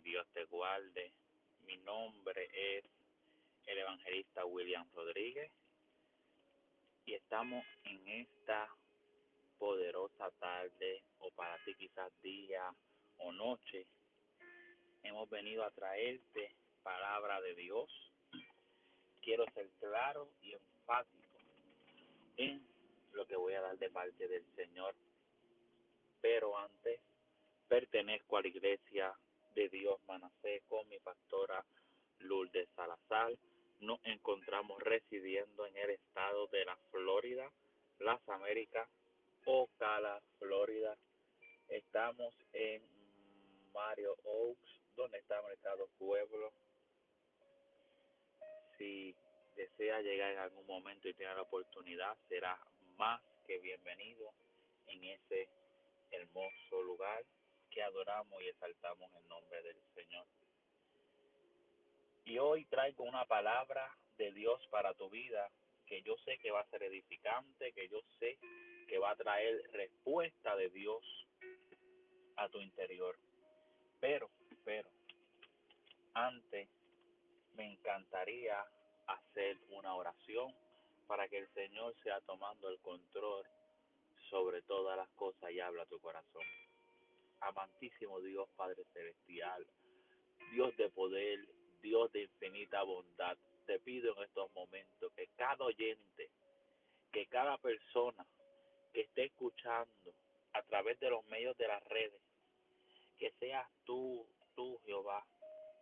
Dios te guarde. Mi nombre es el evangelista William Rodríguez y estamos en esta poderosa tarde o para ti quizás día o noche. Hemos venido a traerte palabra de Dios. Quiero ser claro y enfático en lo que voy a dar de parte del Señor. Pero antes pertenezco a la iglesia de Dios Manasé con mi pastora Lourdes Salazar. Nos encontramos residiendo en el estado de la Florida, las Américas, Ocala, Florida. Estamos en Mario Oaks, donde está el Estado Pueblo. Si desea llegar en algún momento y tiene la oportunidad, será más que bienvenido en ese hermoso lugar que adoramos y exaltamos el nombre del Señor. Y hoy traigo una palabra de Dios para tu vida que yo sé que va a ser edificante, que yo sé que va a traer respuesta de Dios a tu interior. Pero, pero, antes me encantaría hacer una oración para que el Señor sea tomando el control sobre todas las cosas y habla a tu corazón amantísimo Dios Padre Celestial, Dios de poder, Dios de infinita bondad, te pido en estos momentos que cada oyente, que cada persona que esté escuchando a través de los medios de las redes, que seas tú, tú Jehová,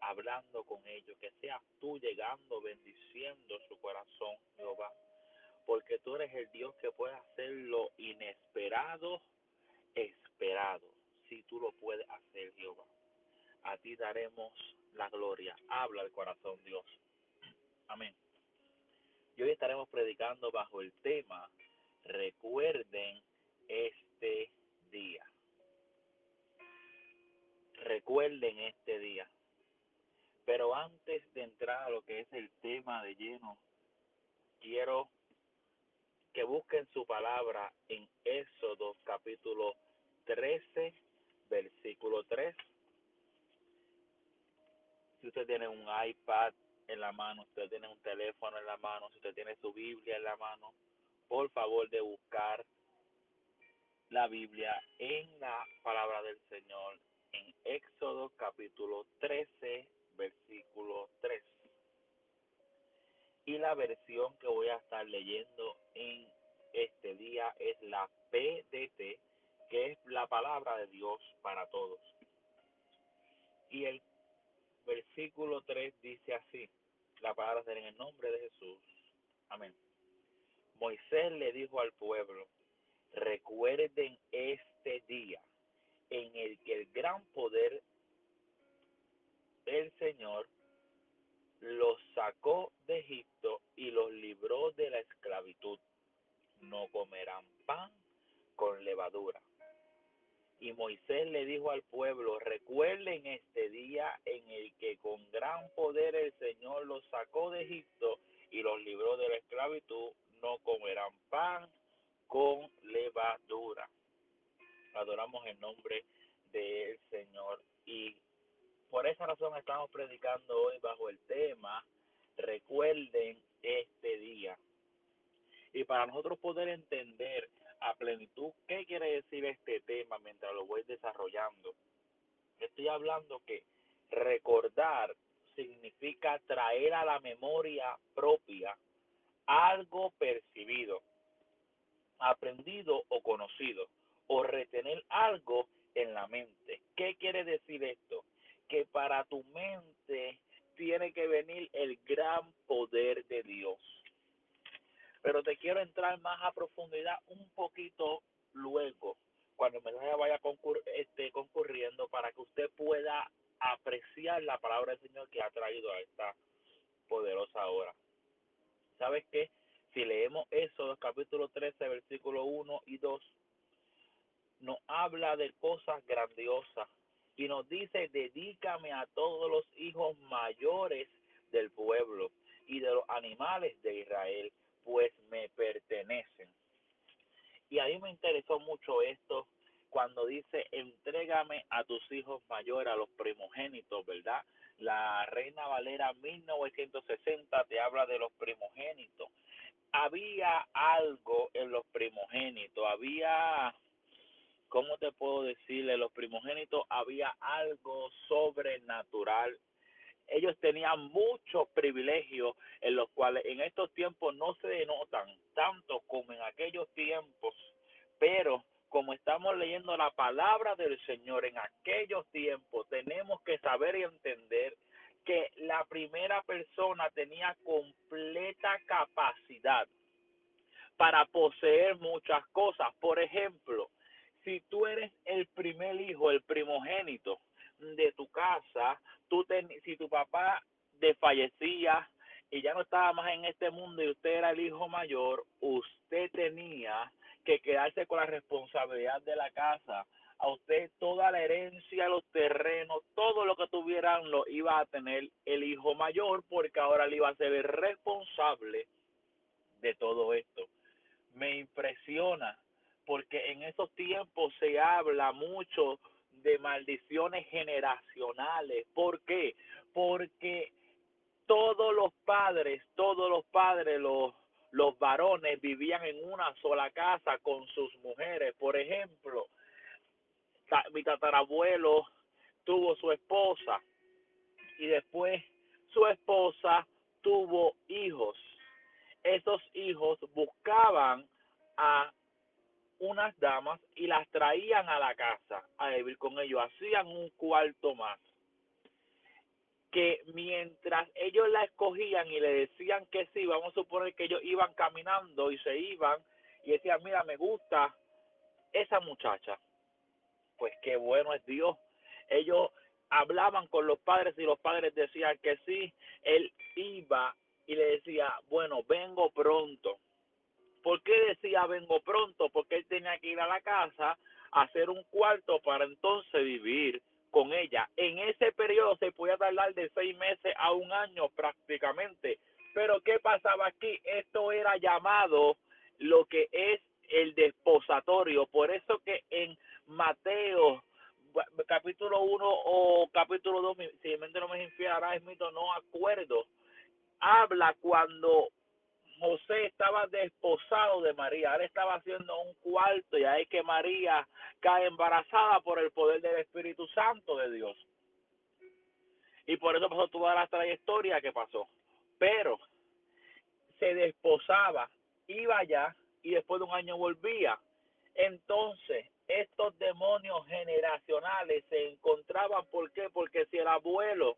hablando con ellos, que seas tú llegando, bendiciendo su corazón, Jehová, porque tú eres el Dios que puede hacer lo inesperado, esperado si tú lo puedes hacer, Jehová. A ti daremos la gloria. Habla el corazón, Dios. Amén. Y hoy estaremos predicando bajo el tema Recuerden este día. Recuerden este día. Pero antes de entrar a lo que es el tema de lleno, quiero que busquen su palabra en Éxodo capítulo 13 versículo 3. Si usted tiene un iPad en la mano, si usted tiene un teléfono en la mano, si usted tiene su Biblia en la mano, por favor de buscar la Biblia en la palabra del Señor en Éxodo capítulo 13, versículo 3. Y la versión que voy a estar leyendo en este día es la PDT que es la palabra de Dios para todos. Y el versículo 3 dice así, la palabra será en el nombre de Jesús. Amén. Moisés le dijo al pueblo, recuerden este día en el que el gran poder del Señor los sacó de Egipto y los libró de la esclavitud. No comerán pan con levadura y Moisés le dijo al pueblo, recuerden este día en el que con gran poder el Señor los sacó de Egipto y los libró de la esclavitud, no comerán pan con levadura. Adoramos el nombre del Señor y por esa razón estamos predicando hoy bajo el tema, recuerden este día. Y para nosotros poder entender a plenitud. ¿Qué quiere decir este tema mientras lo voy desarrollando? Estoy hablando que recordar significa traer a la memoria propia algo percibido, aprendido o conocido, o retener algo en la mente. ¿Qué quiere decir esto? Que para tu mente tiene que venir el gran poder de Dios pero te quiero entrar más a profundidad un poquito luego, cuando el mensaje vaya concur este, concurriendo para que usted pueda apreciar la palabra del Señor que ha traído a esta poderosa hora. ¿Sabes qué? Si leemos Éxodo capítulo 13, versículo 1 y 2, nos habla de cosas grandiosas y nos dice, dedícame a todos los hijos mayores del pueblo y de los animales de Israel, pues me pertenecen. Y a me interesó mucho esto cuando dice, entrégame a tus hijos mayores, a los primogénitos, ¿verdad? La Reina Valera 1960 te habla de los primogénitos. Había algo en los primogénitos, había ¿cómo te puedo decirle? Los primogénitos había algo sobrenatural. Ellos tenían muchos privilegios en los cuales en estos tiempos no se denotan tanto como en aquellos tiempos, pero como estamos leyendo la palabra del Señor en aquellos tiempos, tenemos que saber y entender que la primera persona tenía completa capacidad para poseer muchas cosas. Por ejemplo, si tú eres el primer hijo, el primogénito de tu casa, si tu papá desfallecía y ya no estaba más en este mundo y usted era el hijo mayor, usted tenía que quedarse con la responsabilidad de la casa. A usted toda la herencia, los terrenos, todo lo que tuvieran lo iba a tener el hijo mayor porque ahora le iba a ser responsable de todo esto. Me impresiona porque en esos tiempos se habla mucho de maldiciones generacionales. ¿Por qué? Porque todos los padres, todos los padres, los, los varones vivían en una sola casa con sus mujeres. Por ejemplo, mi tatarabuelo tuvo su esposa y después su esposa tuvo hijos. Esos hijos buscaban a unas damas y las traían a la casa a vivir con ellos, hacían un cuarto más. Que mientras ellos la escogían y le decían que sí, vamos a suponer que ellos iban caminando y se iban y decían, mira, me gusta esa muchacha. Pues qué bueno es Dios. Ellos hablaban con los padres y los padres decían que sí, él iba y le decía, bueno, vengo pronto ¿Por qué decía vengo pronto? Porque él tenía que ir a la casa a hacer un cuarto para entonces vivir con ella. En ese periodo se podía tardar de seis meses a un año prácticamente. Pero ¿qué pasaba aquí? Esto era llamado lo que es el desposatorio. Por eso que en Mateo capítulo 1 o capítulo 2, si no me infiel, es mito, no acuerdo, habla cuando José estaba desposado de María, él estaba haciendo un cuarto y ahí que María cae embarazada por el poder del Espíritu Santo de Dios. Y por eso pasó toda la trayectoria que pasó. Pero se desposaba, iba allá y después de un año volvía. Entonces, estos demonios generacionales se encontraban, ¿por qué? Porque si el abuelo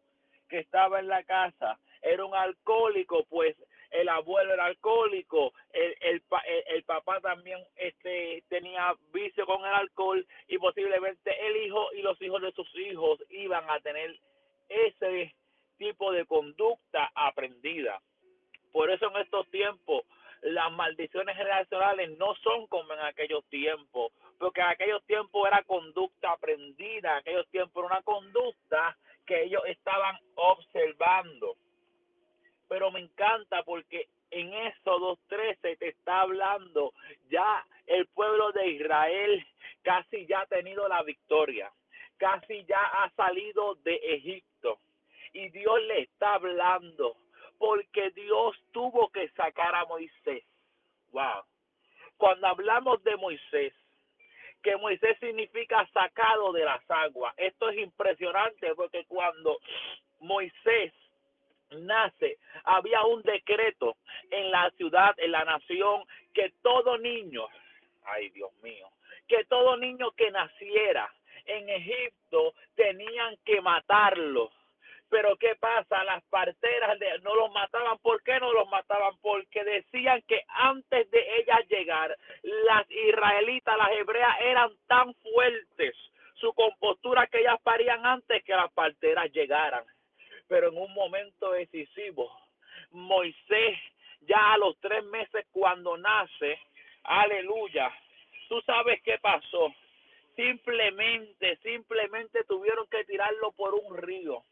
que estaba en la casa era un alcohólico, pues el abuelo era alcohólico, el, el, el, papá también este, tenía vicio con el alcohol y posiblemente el hijo y los hijos de sus hijos iban a tener ese tipo de conducta aprendida. Por eso en estos tiempos las maldiciones generacionales no son como en aquellos tiempos, porque en aquellos tiempos era conducta aprendida, en aquellos tiempos era una conducta que ellos estaban observando pero me encanta porque en Éxodo 13 te está hablando ya el pueblo de Israel casi ya ha tenido la victoria, casi ya ha salido de Egipto y Dios le está hablando porque Dios tuvo que sacar a Moisés. Wow. Cuando hablamos de Moisés, que Moisés significa sacado de las aguas. Esto es impresionante porque cuando Moisés nace, había un decreto en la ciudad, en la nación, que todo niño, ay Dios mío, que todo niño que naciera en Egipto tenían que matarlo. Pero ¿qué pasa? Las parteras no los mataban. ¿Por qué no los mataban? Porque decían que antes de ellas llegar, las israelitas, las hebreas eran tan fuertes su compostura que ellas parían antes que las parteras llegaran. Pero en un momento decisivo, Moisés ya a los tres meses cuando nace, aleluya, tú sabes qué pasó. Simplemente, simplemente tuvieron que tirarlo por un río.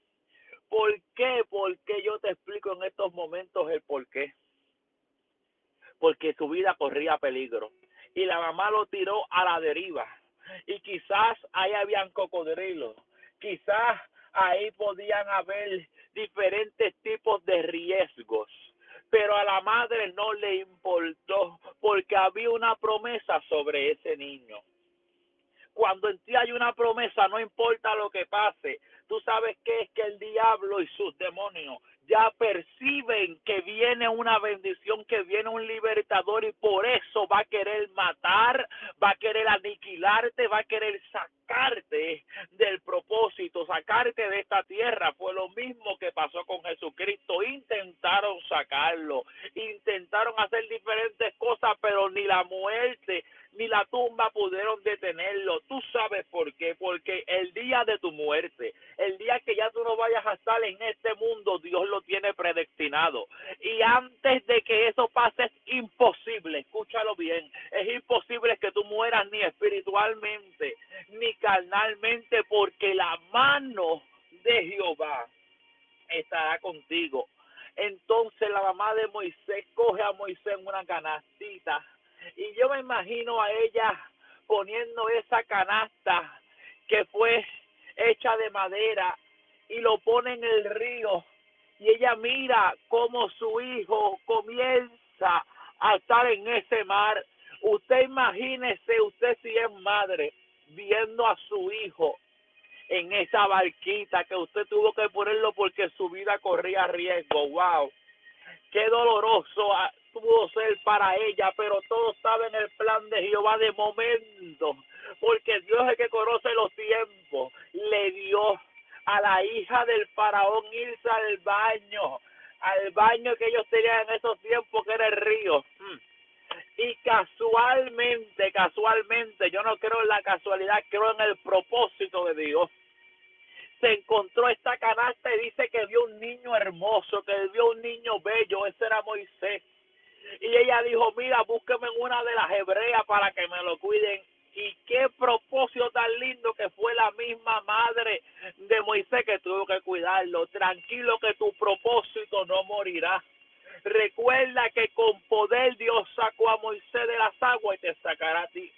¿Por qué? Porque yo te explico en estos momentos el por qué. Porque su vida corría peligro. Y la mamá lo tiró a la deriva. Y quizás ahí habían cocodrilos. Quizás ahí podían haber diferentes tipos de riesgos. Pero a la madre no le importó porque había una promesa sobre ese niño. Cuando en ti hay una promesa, no importa lo que pase, tú sabes que es que el diablo y sus demonios ya perciben que viene una bendición, que viene un libertador y por eso va a querer matar, va a querer aniquilarte, va a querer sacarte del propósito, sacarte de esta tierra. Fue lo mismo que pasó con Jesucristo. Intentaron sacarlo, intentaron hacer diferentes cosas, pero ni la muerte ni la tumba pudieron detenerlo. Tú sabes por qué, porque el día de tu muerte, el día que ya tú no vayas a estar en este mundo, Dios lo tiene predestinado. Y antes de que eso pase es imposible, escúchalo bien, es imposible que tú mueras ni espiritualmente, ni carnalmente, porque la mano de Jehová estará contigo. Entonces la mamá de Moisés coge a Moisés en una canastita y yo me imagino a ella poniendo esa canasta que fue hecha de madera y lo pone en el río y ella mira cómo su hijo comienza a estar en ese mar. Usted imagínese, usted si es madre, viendo a su hijo en esa barquita que usted tuvo que ponerlo porque su vida corría riesgo. Wow, qué doloroso pudo ser para ella, pero todo estaba en el plan de Jehová de momento, porque Dios es el que conoce los tiempos, le dio a la hija del faraón irse al baño, al baño que ellos tenían en esos tiempos, que era el río. Hmm. Y casualmente, casualmente, yo no creo en la casualidad, creo en el propósito de Dios. Se encontró esta canasta y dice que vio un niño hermoso, que vio un niño bello, ese era Moisés. Y ella dijo, mira, búsqueme una de las hebreas para que me lo cuiden y qué propósito tan lindo que fue la misma madre de Moisés que tuvo que cuidarlo. Tranquilo que tu propósito no morirá. Recuerda que con poder Dios sacó a Moisés de las aguas y te sacará a ti.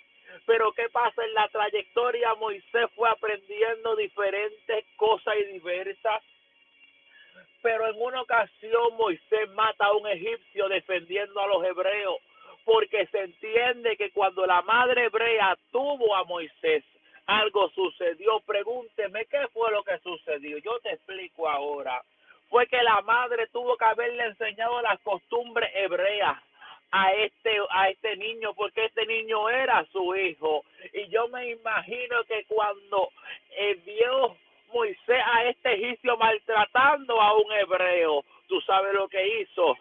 Pero ¿qué pasa en la trayectoria? Moisés fue aprendiendo diferentes cosas y diversas. Pero en una ocasión Moisés mata a un egipcio defendiendo a los hebreos porque se entiende que cuando la madre hebrea tuvo a Moisés, algo sucedió. Pregúnteme qué fue lo que sucedió. Yo te explico ahora. Fue que la madre tuvo que haberle enseñado las costumbres hebreas a este a este niño porque este niño era su hijo y yo me imagino que cuando eh, vio Moisés a este egipcio maltratando a un hebreo, tú sabes lo que hizo,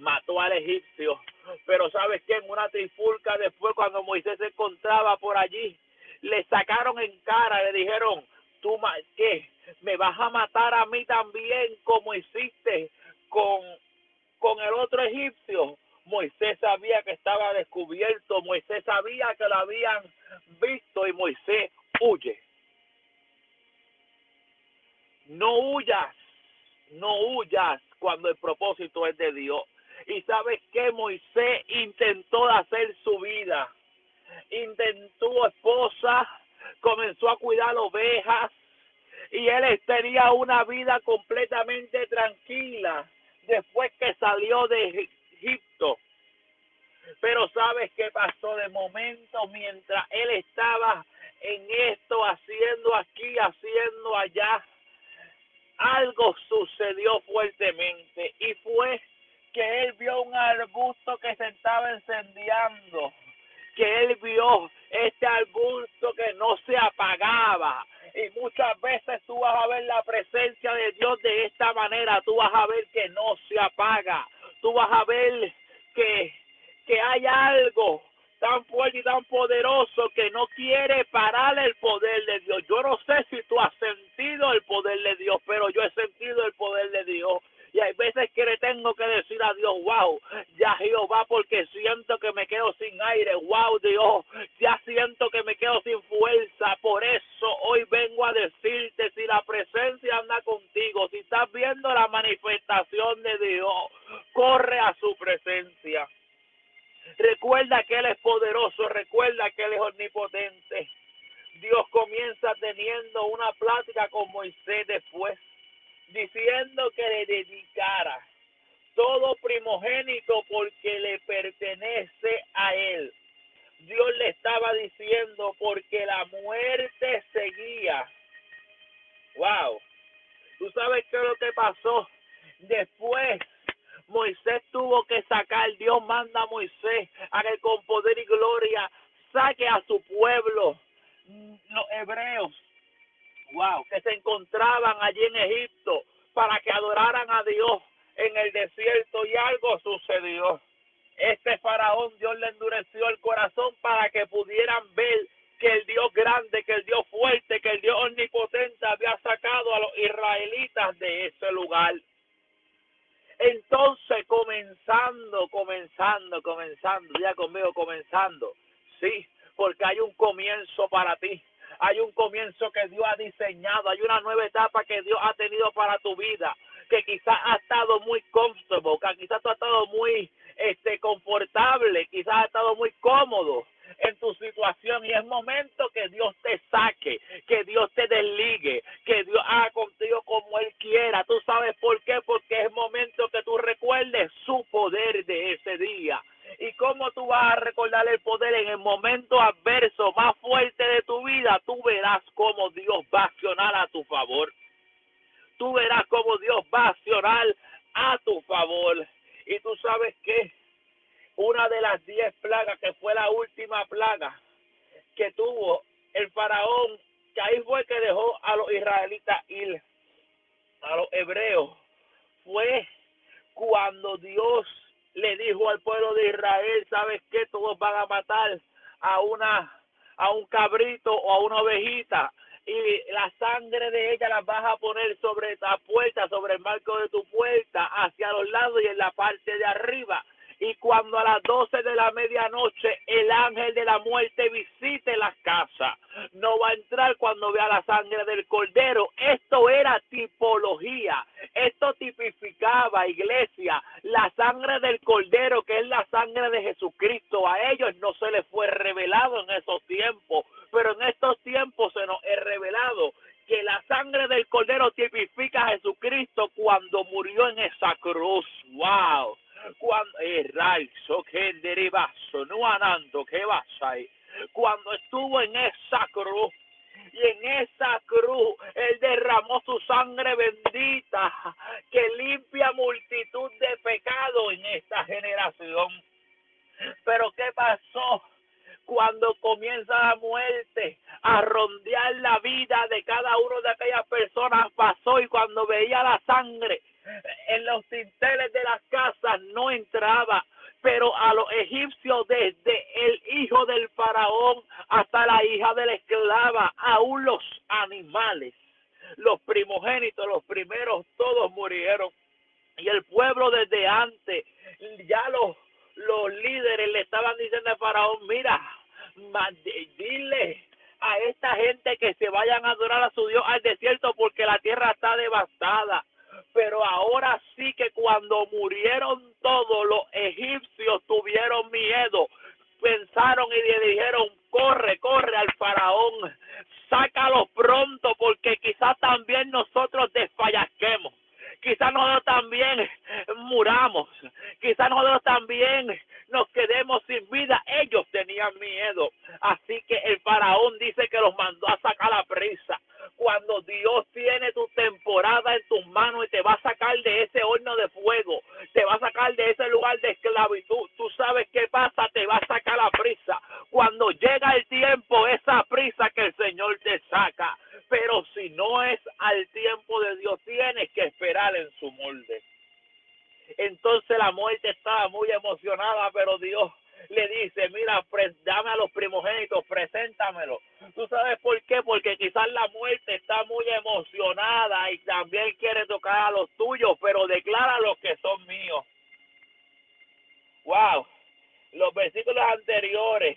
mató al egipcio pero sabes que en una trifulca después cuando Moisés se encontraba por allí, le sacaron en cara, le dijeron, tú qué, me vas a matar a mí también como hiciste con, con el otro egipcio. Moisés sabía que estaba descubierto, Moisés sabía que lo habían visto y Moisés huye. No huyas, no huyas cuando el propósito es de Dios. Y sabes que Moisés intentó hacer su vida. Intentó esposa, comenzó a cuidar ovejas y él tenía una vida completamente tranquila después que salió de Egipto. Pero sabes qué pasó de momento mientras él estaba en esto, haciendo aquí, haciendo allá. Algo sucedió fuertemente y fue que él vio un arbusto que se estaba encendiendo, que él vio este arbusto que no se apagaba. Y muchas veces tú vas a ver la presencia de Dios de esta manera, tú vas a ver que no se apaga, tú vas a ver que, que hay algo tan fuerte y tan poderoso que no quiere parar el poder de Dios. Yo no sé si tú has sentido el poder de Dios, pero yo he sentido el poder de Dios. Y hay veces que le tengo que decir a Dios, wow, ya Jehová, porque siento que me quedo sin aire, wow Dios, ya siento que me quedo sin fuerza. Por eso hoy vengo a decirte, si la presencia anda contigo, si estás viendo la manifestación de Dios, corre a su presencia. Recuerda que Él es poderoso, recuerda que Él es omnipotente. Dios comienza teniendo una plática con Moisés después diciendo que le dedicara todo primogénito porque le pertenece a él. Dios le estaba diciendo porque la muerte seguía. Wow. ¿Tú sabes qué es lo que pasó? Después Moisés tuvo que sacar, Dios manda a Moisés a que con poder y gloria saque a su pueblo, los hebreos, wow, que se encontraban allí en Egipto para que adoraran a Dios en el desierto y algo sucedió. Este faraón Dios le endureció el corazón para que pudieran ver que el Dios grande, que el Dios fuerte, que el Dios omnipotente había sacado a los israelitas de ese lugar. Entonces, comenzando, comenzando, comenzando, ya conmigo, comenzando, sí, porque hay un comienzo para ti hay un comienzo que Dios ha diseñado, hay una nueva etapa que Dios ha tenido para tu vida, que quizás ha estado muy comfortable, que quizás tú has estado muy este, confortable, quizás ha estado muy cómodo en tu situación y es momento que Dios te saque, que Dios te desligue, que Dios haga contigo como Él quiera. ¿Tú sabes por qué? Porque es momento que tú recuerdes su poder de ese día. ¿Y cómo tú vas a recordar el poder en el momento adverso más fuerte de tu vida? Tú verás cómo Dios va a accionar a tu favor. Tú verás cómo Dios va a accionar a tu favor. Y tú sabes que una de las diez plagas, que fue la última plaga que tuvo el faraón, que ahí fue que dejó a los israelitas ir, a los hebreos, fue cuando Dios le dijo al pueblo de Israel, ¿sabes qué? Todos van a matar a una a un cabrito o a una ovejita y la sangre de ella la vas a poner sobre la puerta, sobre el marco de tu puerta, hacia los lados y en la parte de arriba y cuando a las doce de la medianoche el ángel de la muerte visite la casa, no va a entrar cuando vea la sangre del cordero. Esto era tipología, esto tipificaba, iglesia, la sangre del cordero, que es la sangre de Jesucristo. A ellos no se les fue revelado en esos tiempos, pero en estos tiempos se nos es revelado que la sangre del cordero tipifica a Jesucristo cuando murió en esa cruz. ¡Wow! Cuando eh, cuando estuvo en esa cruz y en esa cruz él derramó su sangre bendita que limpia multitud de pecados en esta generación. Pero ¿qué pasó? Cuando comienza la muerte a rondear la vida de cada uno de aquellas personas, pasó y cuando veía la sangre, en los tinteles de las casas no entraba, pero a los egipcios desde el hijo del faraón hasta la hija de la esclava, aún los animales, los primogénitos, los primeros, todos murieron. Y el pueblo desde antes, ya los, los líderes le estaban diciendo al faraón, mira, dile a esta gente que se vayan a adorar a su Dios al desierto porque la tierra está devastada pero ahora sí que cuando murieron todos los egipcios tuvieron miedo, pensaron y le dijeron, corre, corre al faraón, sácalo pronto porque quizás también nosotros desfallazquemos. Quizás nosotros también muramos, quizás nosotros también nos quedemos sin vida. Ellos tenían miedo. Así que el faraón dice que los mandó a sacar la prisa cuando Dios tiene tu temporada en tus manos y te va a sacar de ese horno de fuego, te va a sacar de ese lugar de esclavitud, tú sabes qué pasa, te va a sacar la prisa. Cuando llega el tiempo, esa prisa que el Señor te saca. Pero si no es al tiempo de Dios, tienes que esperar en su molde. Entonces la muerte estaba muy emocionada, pero Dios le dice, mira, dame a los primogénitos, preséntamelo. ¿Tú sabes por qué? Porque quizás la muerte está muy emocionada y también quiere tocar a los tuyos, pero declara los que son míos. Wow, los versículos anteriores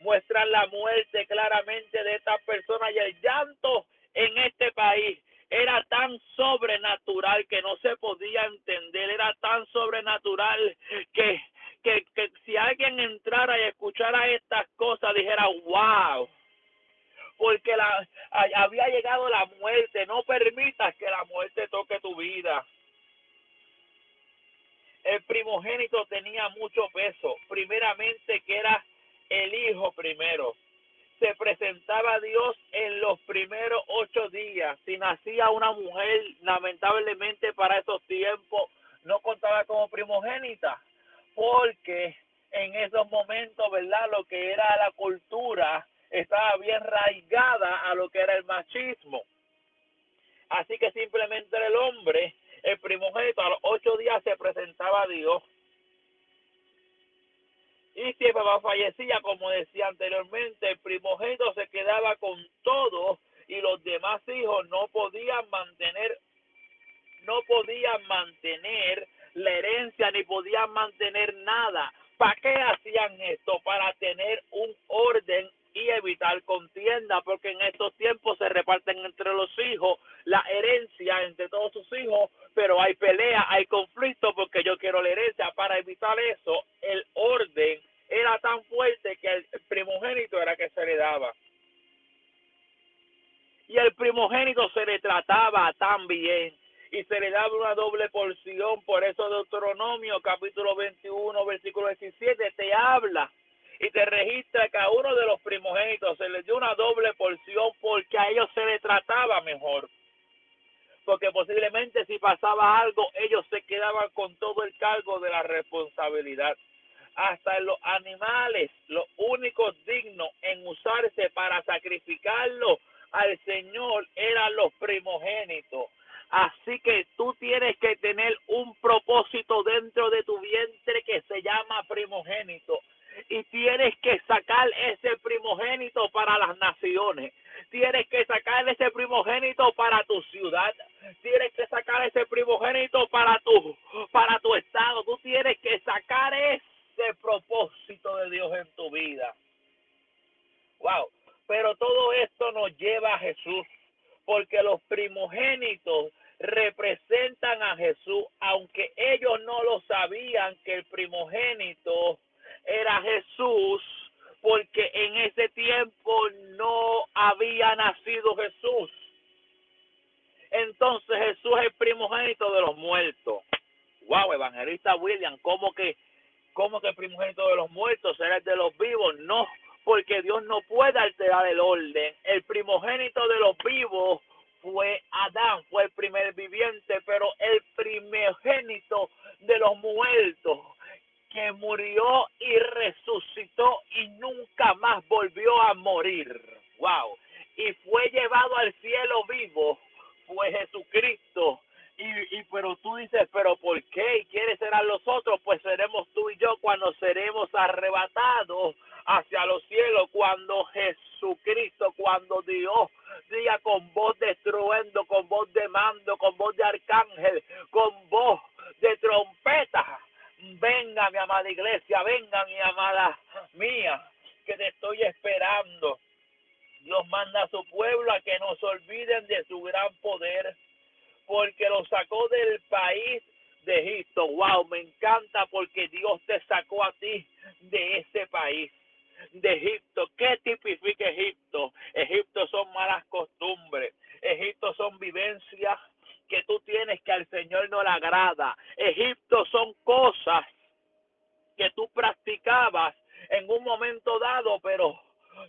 muestran la muerte claramente de estas personas y el llanto en este país era tan sobrenatural que no se podía entender, era tan sobrenatural que, que, que si alguien entrara y escuchara estas cosas dijera, wow, porque la, había llegado la muerte, no permitas que la muerte toque tu vida. El primogénito tenía mucho peso, primeramente que era el hijo primero se presentaba a Dios en los primeros ocho días. Si nacía una mujer, lamentablemente para esos tiempos, no contaba como primogénita, porque en esos momentos, ¿verdad? Lo que era la cultura estaba bien raigada a lo que era el machismo. Así que simplemente el hombre, el primogénito, a los ocho días se presentaba a Dios y si el papá fallecía, como decía anteriormente, el primogénito se quedaba con todo y los demás hijos no podían mantener, no podían mantener la herencia ni podían mantener nada. ¿Para qué hacían esto? Para tener un orden y evitar contienda, porque en estos tiempos se reparten entre los hijos la herencia entre todos sus hijos, pero hay pelea, hay conflicto porque yo quiero la herencia. Para evitar eso, el orden era tan fuerte que el primogénito era que se le daba. Y el primogénito se le trataba tan bien y se le daba una doble porción. Por eso Deuteronomio capítulo 21, versículo 17 te habla y te registra que a uno de los primogénitos se le dio una doble porción porque a ellos se le trataba mejor. Porque posiblemente si pasaba algo, ellos se quedaban con todo el cargo de la responsabilidad hasta en los animales, los únicos dignos en usarse para sacrificarlo al Señor eran los primogénitos. Así que tú tienes que tener un propósito dentro de tu que se llama primogénito. Y tienes que sacar ese primogénito para las naciones. Tienes que sacar ese primogénito para tu ciudad. Tienes que sacar ese primogénito para tu estado. Tú tienes que sacar ese propósito de Dios en tu vida. Wow. Pero todo esto nos lleva a Jesús, porque los primogénitos representan a Jesús, aunque ellos no lo sabían que el primogénito era Jesús, porque en ese tiempo no había nacido Jesús. Entonces Jesús es el primogénito de los muertos. Wow, evangelista William, ¿cómo que ¿Cómo que el primogénito de los muertos será el de los vivos? No, porque Dios no puede alterar el orden. El primogénito de los vivos fue Adán, fue el primer viviente, pero el primogénito de los muertos que murió y resucitó y nunca más volvió a morir. Wow. Y fue llevado al cielo vivo fue Jesucristo y, y pero tú dices, pero ¿por qué? ¿Quiénes serán los otros? Pues seremos tú y yo cuando seremos arrebatados hacia los cielos, cuando Jesucristo, cuando Dios diga con voz de con voz de mando, con voz de arcángel, con voz de trompeta. Venga, mi amada iglesia, venga, mi amada mía, que te estoy esperando. Dios manda a su pueblo a que no se olviden de su gran poder porque lo sacó del país de Egipto. Wow, me encanta porque Dios te sacó a ti de ese país, de Egipto. ¿Qué tipifica Egipto? Egipto son malas costumbres. Egipto son vivencias que tú tienes que al Señor no le agrada. Egipto son cosas que tú practicabas en un momento dado, pero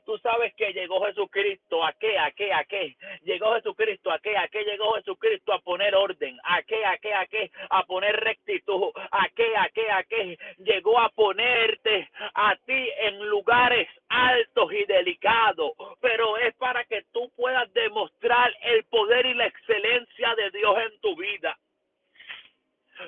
Tú sabes que llegó Jesucristo, ¿a qué? ¿A qué? ¿A qué? Llegó Jesucristo, ¿a qué? ¿A qué llegó Jesucristo? A poner orden, ¿a qué? ¿A qué? ¿A qué? A poner rectitud, ¿a qué? ¿A qué? ¿A qué? Llegó a ponerte a ti en lugares altos y delicados, pero es para que tú puedas demostrar el poder y la excelencia de Dios en tu vida.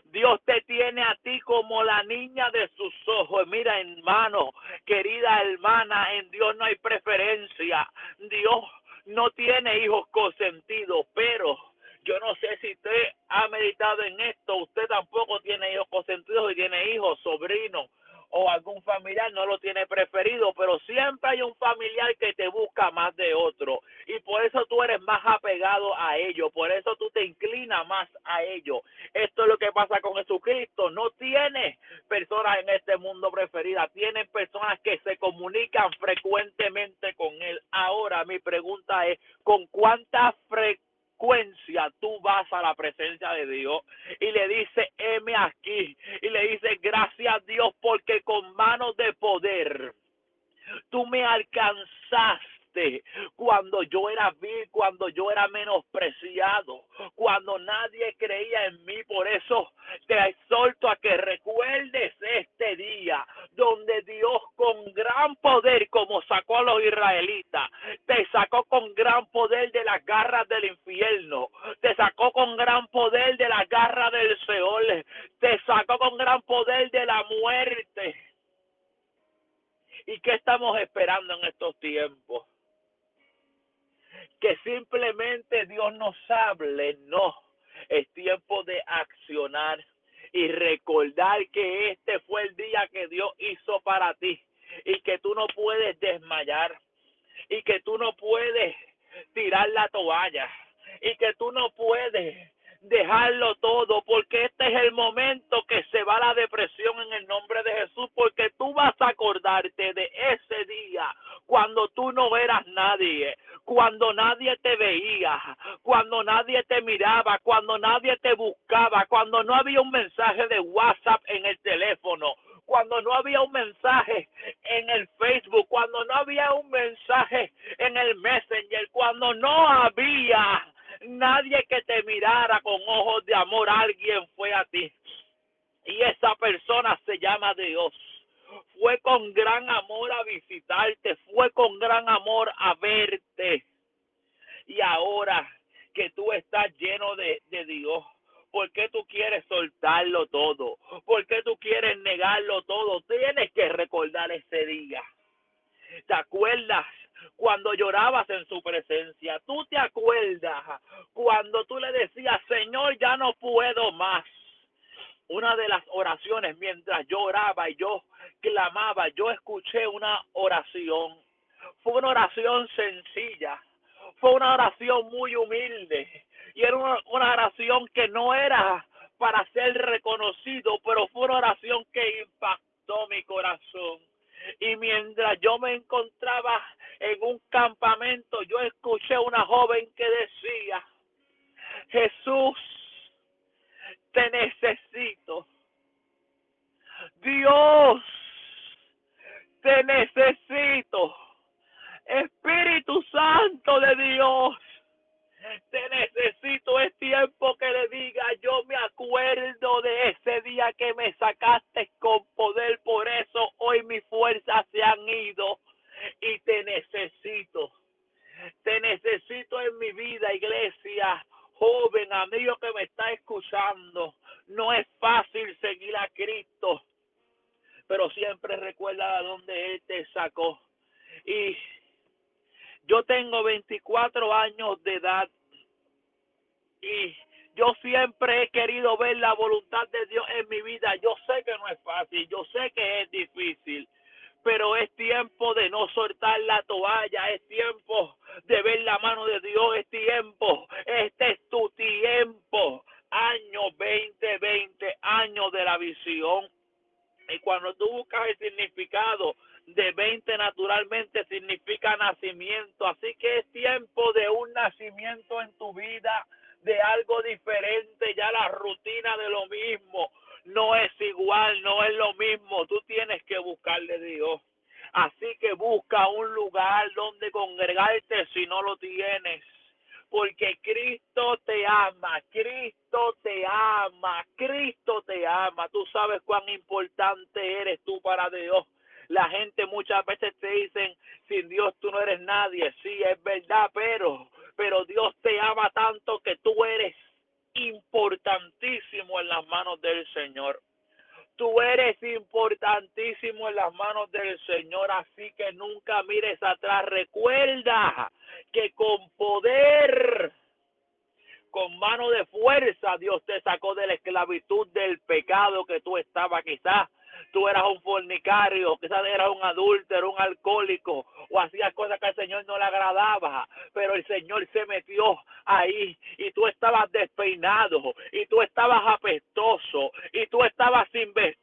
Dios te tiene a ti como la niña de sus ojos. Mira, hermano, querida hermana, en Dios no hay preferencia. Dios no tiene hijos consentidos, pero yo no sé si usted ha meditado en esto, usted tampoco tiene hijos consentidos y tiene hijos, sobrinos o algún familiar no lo tiene preferido, pero siempre hay un familiar que te busca más de otro y por eso tú eres más apegado a ellos, por eso tú te inclinas más a ellos. Esto es lo que pasa con Jesucristo, no tiene personas en este mundo preferidas, tiene personas que se comunican frecuentemente con él. Ahora mi pregunta es, ¿con cuánta frecuencia tú vas a la presencia de Dios. Y le dice, heme aquí, y le dice, gracias Dios, porque con manos de poder tú me alcanzaste cuando yo era vil, cuando yo era menospreciado, cuando nadie creía en mí. Por eso te exhorto a que recuerdes este día donde Dios con gran poder, como sacó a los israelitas, te sacó con gran poder de las garras del infierno, te sacó con gran poder de las garras del Seol, te sacó con gran poder de la muerte. ¿Y qué estamos esperando en estos tiempos? Que simplemente Dios nos hable, no. Es tiempo de accionar y recordar que este fue el día que Dios hizo para ti y que tú no puedes desmayar y que tú no puedes tirar la toalla y que tú no puedes dejarlo todo, porque este es el momento que se va la depresión en el nombre de Jesús, porque tú vas a acordarte de ese día cuando tú no eras nadie, cuando nadie te veía, cuando nadie te miraba, cuando nadie te buscaba, cuando no había un mensaje de WhatsApp en el teléfono, cuando no había un mensaje en el Facebook, cuando no había un mensaje en el Messenger, cuando no había nadie que te mirara con ojos de amor, alguien fue a ti. Y esa persona se llama Dios. Fue con gran amor a visitarte, fue con gran amor a verte. Y ahora que tú estás lleno de, de Dios, ¿por qué tú quieres soltarlo todo? ¿Por qué tú quieres negarlo todo? Tienes que recordar ese día. ¿Te acuerdas cuando llorabas en su presencia. Tú te acuerdas cuando tú le decías, Señor, ya no puedo más. Una de las oraciones mientras yo oraba y yo clamaba, yo escuché una oración. Fue una oración sencilla, fue una oración muy humilde y era una, una oración que no era para ser reconocido, pero fue una oración que impactó mi corazón. Y mientras yo me encontraba en un campamento, yo escuché una joven que decía, Jesús, te necesito. Dios, te necesito. Espíritu Santo de Dios, te necesito. Es tiempo que le diga, yo me acuerdo de ese día que me sacaste con poder. Por eso hoy mis fuerzas se han ido y te necesito. Te necesito en mi vida, iglesia. Joven, amigo que me está escuchando, no es fácil seguir a Cristo, pero siempre recuerda de dónde Él te sacó. Y yo tengo 24 años de edad y yo siempre he querido ver la voluntad de Dios en mi vida. Yo sé que no es fácil, yo sé que es difícil, pero es tiempo de no soltar la toalla, es tiempo de ver la mano de Dios, es tiempo, este es tu tiempo, año 2020, año de la visión. Y cuando tú buscas el significado de 20 naturalmente significa nacimiento, así que es tiempo de un nacimiento en tu vida, de algo diferente, ya la rutina de lo mismo no es igual, no es lo mismo. Tú tienes que buscarle Dios. Así que busca un lugar donde congregarte si no lo tienes. Porque Cristo te ama, Cristo te ama, Cristo te ama. Tú sabes cuán importante eres tú para Dios. La gente muchas veces te dicen, sin Dios tú no eres nadie. Sí, es verdad, pero, pero Dios te ama tanto que tú eres importantísimo en las manos del Señor. Tú eres importantísimo en las manos del Señor, así que nunca mires atrás. Recuerda que con poder, con mano de fuerza, Dios te sacó de la esclavitud del pecado que tú estabas quizás tú eras un fornicario, quizás eras un adúltero, un alcohólico, o hacías cosas que al Señor no le agradaba, pero el Señor se metió ahí y tú estabas y tú estabas apestoso, y tú estabas sin vestirte,